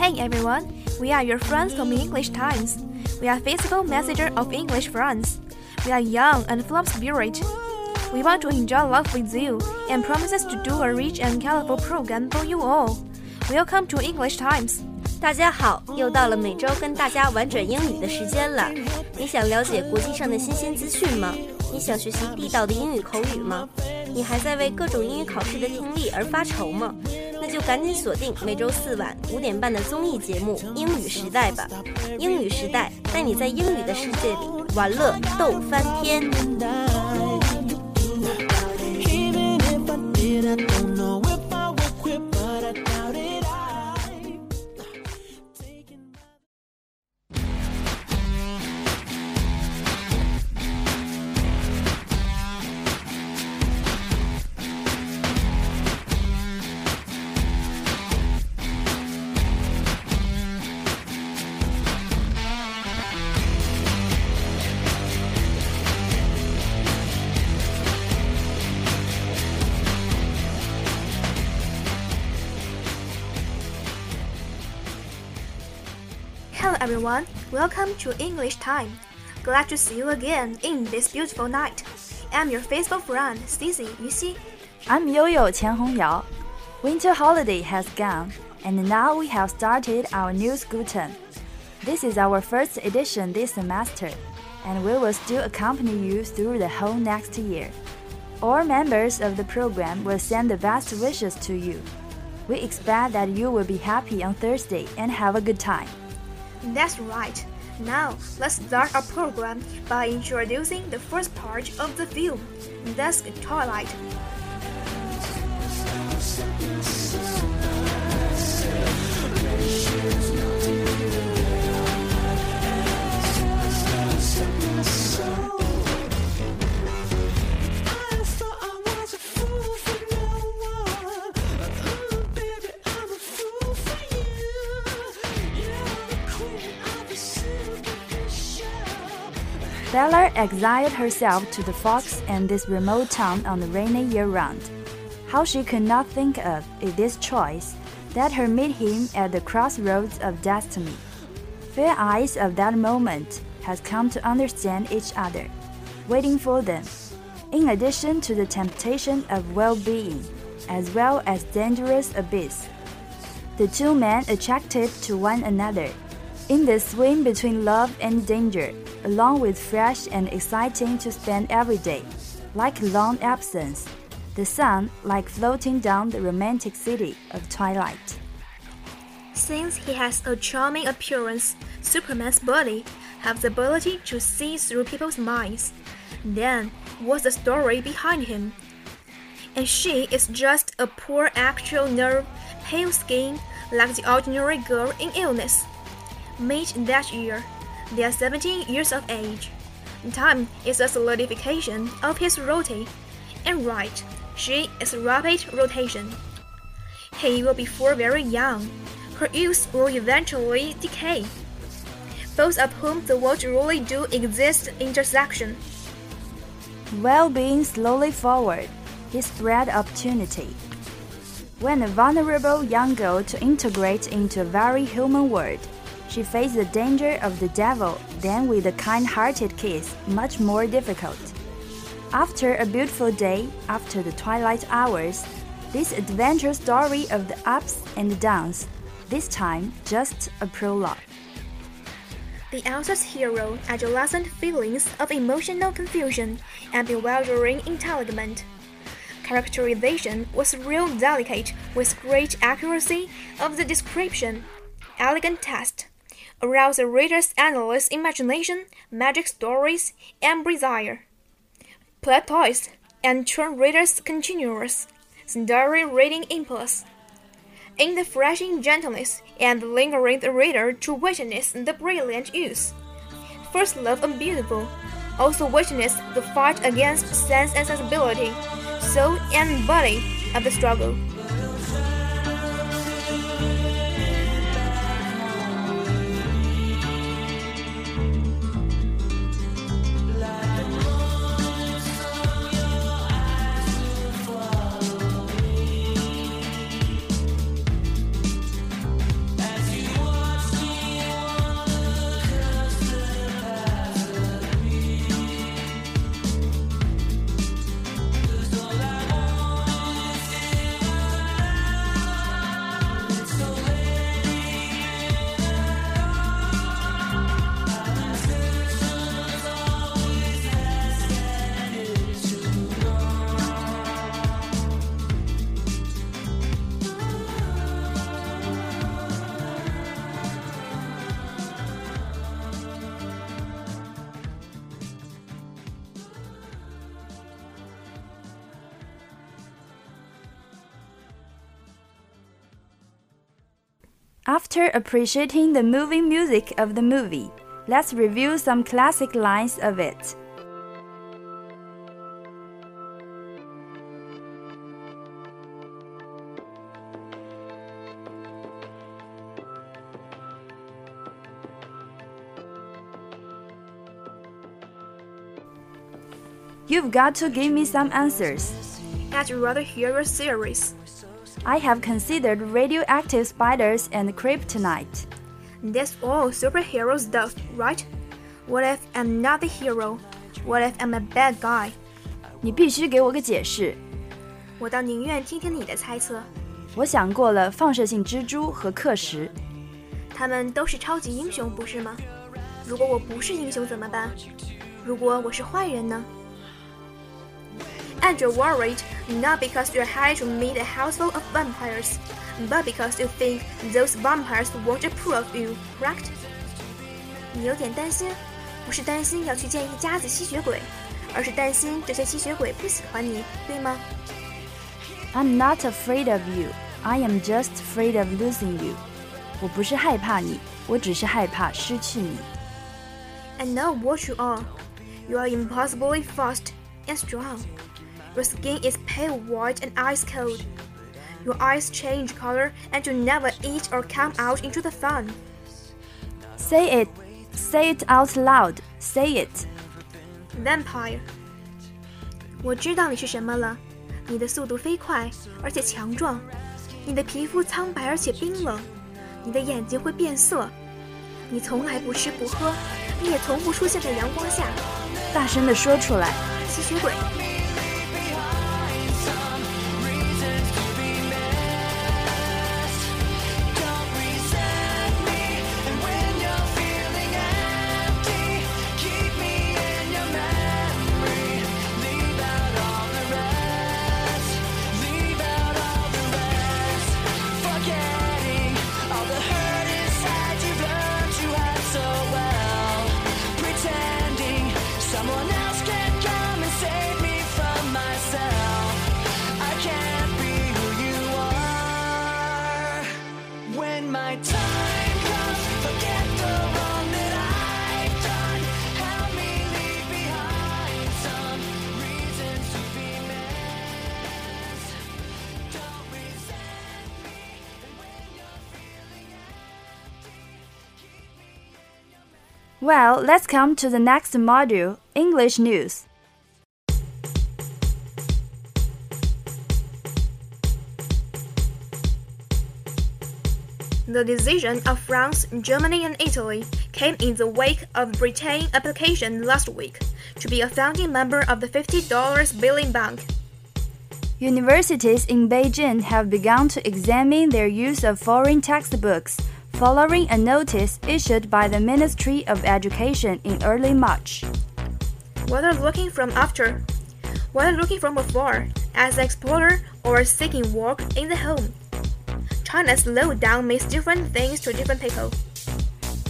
Hey everyone, we are your friends from English Times. We are physical messenger of English friends. We are young and full of spirit. We want to enjoy life with you and promises to do a rich and colorful program for you all. Welcome to English Times. 大家好，又到了每周跟大家玩转英语的时间了。你想了解国际上的新鲜资讯吗？你想学习地道的英语口语吗？你还在为各种英语考试的听力而发愁吗？ 那就赶紧锁定每周四晚五点半的综艺节目《英语时代》吧！英语时代带你在英语的世界里玩乐逗翻天。Hello everyone, welcome to English Time. Glad to see you again in this beautiful night. I'm your faithful friend, Cici Yuxi. I'm Yo-Yo Qian Hongyao. Winter holiday has gone, and now we have started our new school term. This is our first edition this semester, and we will still accompany you through the whole next year. All members of the program will send the best wishes to you. We expect that you will be happy on Thursday and have a good time. That's right. Now, let's start our program by introducing the first part of the film, Dusk Twilight. Bella exiled herself to the Forks and this remote town on the rainy year round. How she could not think of in this choice that her meet him at the crossroads of destiny. Fair eyes of that moment has come to understand each other, waiting for them. In addition to the temptation of well-being, as well as dangerous abyss, the two men attracted to one another. In the swing between love and danger, along with fresh and exciting to spend every day, like long absence, the sun like floating down the romantic city of twilight. Since he has a charming appearance, Superman's body has the ability to see through people's minds. Then, what's the story behind him? And she is just a poor actual nerve, pale skin, like the ordinary girl in illness. Meet that year. They are 17 years of age. Time is a solidification of his rotate, and right, she is rapid rotation. He will be for very young. Her youth will eventually decay. Both of whom the world really do exist intersection. Well-being slowly forward, he spread opportunity. When a vulnerable young girl to integrate into a very human world, she faced the danger of the devil, then with a kind-hearted kiss, much more difficult. After a beautiful day, after the twilight hours, this adventure story of the ups and downs, this time just a prologue. The Elsa's hero adolescent feelings of emotional confusion and bewildering entanglement. Characterization was real delicate with great accuracy of the description, elegant text, arouse the reader's endless imagination, magic stories, and desire. Plot twists and turn readers' continuous, story reading impulse. In the flashing gentleness and lingering the reader to witness the brilliant use. First love and beautiful, also witness the fight against sense and sensibility, soul and body of the struggle. After appreciating the moving music of the movie, let's review some classic lines of it. You've got to give me some answers. I'd rather hear your theories. I have considered radioactive spiders and kryptonite. That's all superhero stuff, right? What if I'm not the hero? What if I'm a bad guy? 你必须给我个解释。我倒宁愿听听你的猜测。我想过了，放射性蜘蛛和克什，他们都是超级英雄，不是吗？如果我不是英雄怎么办？如果我是坏人呢？And you're worried not because you're headed to meet a house full of vampires, but because you think those vampires won't approve of you, correct? 你有点担心，不是担心要去见一家子吸血鬼，而是担心这些吸血鬼不喜欢你，对吗？ I'm not afraid of you. I am just afraid of losing you. 我不是害怕你，我只是害怕失去你。 I know what you are. You are impossibly fast and strong. Your skin is pale white and ice cold. Your eyes change color and you never eat or come out into the sun. Say it, say it out loud. Say it. Vampire. 我知道你是什么了。你的速度飞快，而且强壮。你的皮肤苍白而且冰冷。你的眼睛会变色。你从来不吃不喝，你也从不出现在阳光下。大声地说出来。吸血鬼。 Well, let's come to the next module English news. The decision of France, Germany, and Italy came in the wake of Britain's application last week to be a founding member of the $50 billion bank. Universities in Beijing have begun to examine their use of foreign textbooks following a notice issued by the Ministry of Education in early March. Whether looking from after, whether looking from afar, as an explorer or seeking work in the home, China's lowdown means different things to different people.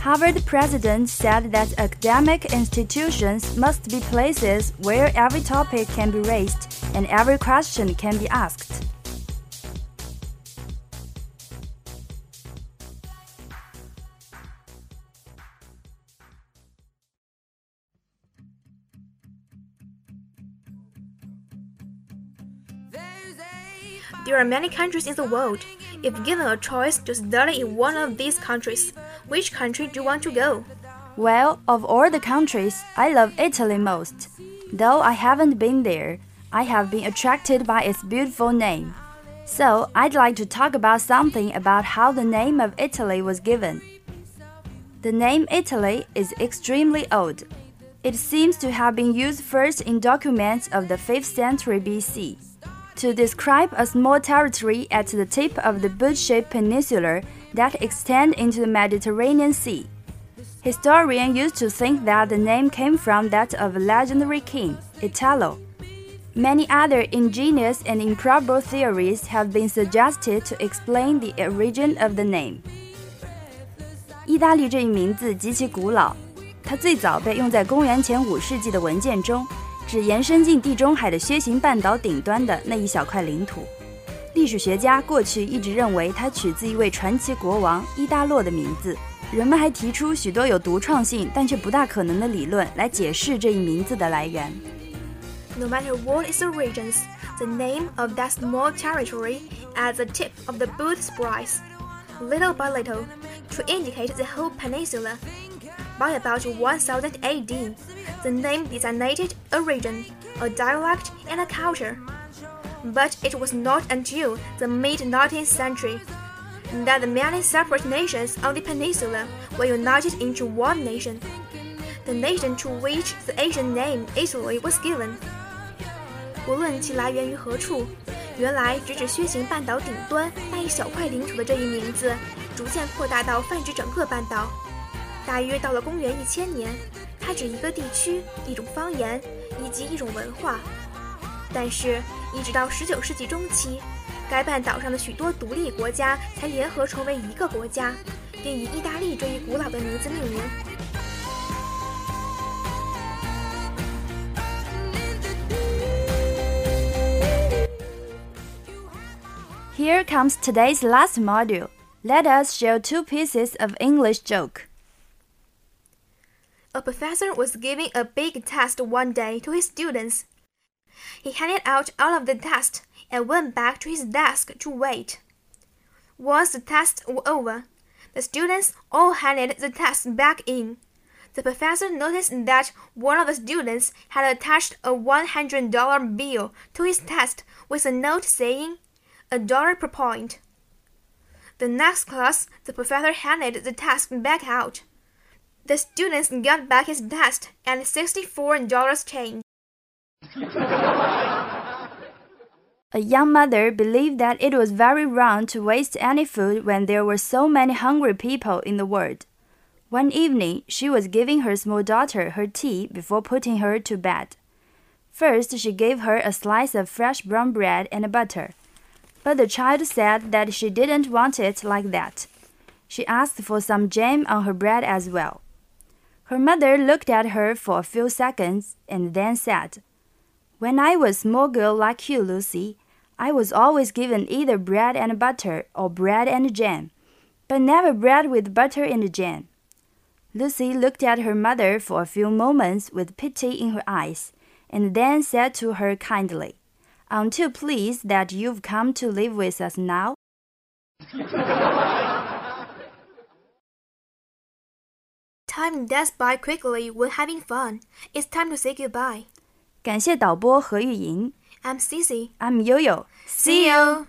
Harvard president said that academic institutions must be places where every topic can be raised and every question can be asked. There are many countries in the world. If given a choice to study in one of these countries, which country do you want to go? Well, of all the countries, I love Italy most. Though I haven't been there, I have been attracted by its beautiful name. So, I'd like to talk about something about how the name of Italy was given. The name Italy is extremely old. It seems to have been used first in documents of the 5th century BC to describe a small territory at the tip of the boot-shaped peninsula that extend into the Mediterranean Sea. Historians used to think that the name came from that of a legendary king, Italo. Many other ingenious and improbable theories have been suggested to explain the origin of the name. 意大利这一名字极其古老，它最早被用在公元前五世纪的文件中， 指延伸进地中海的楔形半岛顶端的那一小块领土。历史学家过去一直认为它取自一位传奇国王伊达洛的名字。人们还提出许多有独创性但却不大可能的理论来解释这一名字的来源。No matter what its origins, the name of that small territory at the tip of the boot spreads, little by little, to indicate the whole peninsula. By about 1000 AD, the name designated a region, a dialect, and a culture. But it was not until the mid 19th century that the many separate nations on the peninsula were united into one nation, the nation to which the ancient name Italy was given. 无论其来源于何处，原来直指靴形半岛顶端那一小块领土的这一名字，逐渐扩大到泛指整个半岛。 大约到了公元一千年，它指一个地区、一种方言以及一种文化。但是，一直到十九世纪中期，该半岛上的许多独立国家才联合成为一个国家，并以意大利这一古老的名字命名。Here comes today's last module. Let us share two pieces of English joke. A professor was giving a big test one day to his students. He handed out all of the tests and went back to his desk to wait. Once the test was over, the students all handed the tests back in. The professor noticed that one of the students had attached a $100 bill to his test with a note saying, a dollar per point. The next class, the professor handed the test back out. The students got back his test and $64 change. A young mother believed that it was very wrong to waste any food when there were so many hungry people in the world. One evening, she was giving her small daughter her tea before putting her to bed. First, she gave her a slice of fresh brown bread and butter. But the child said that she didn't want it like that. She asked for some jam on her bread as well. Her mother looked at her for a few seconds and then said, When I was a small girl like you, Lucy, I was always given either bread and butter or bread and jam, but never bread with butter and jam. Lucy looked at her mother for a few moments with pity in her eyes, and then said to her kindly, Aren't you pleased that you've come to live with us now? Time does by quickly. We're having fun. It's time to say goodbye. 感谢导播何昱莹。I'm Cici. I'm Yoyo. See you.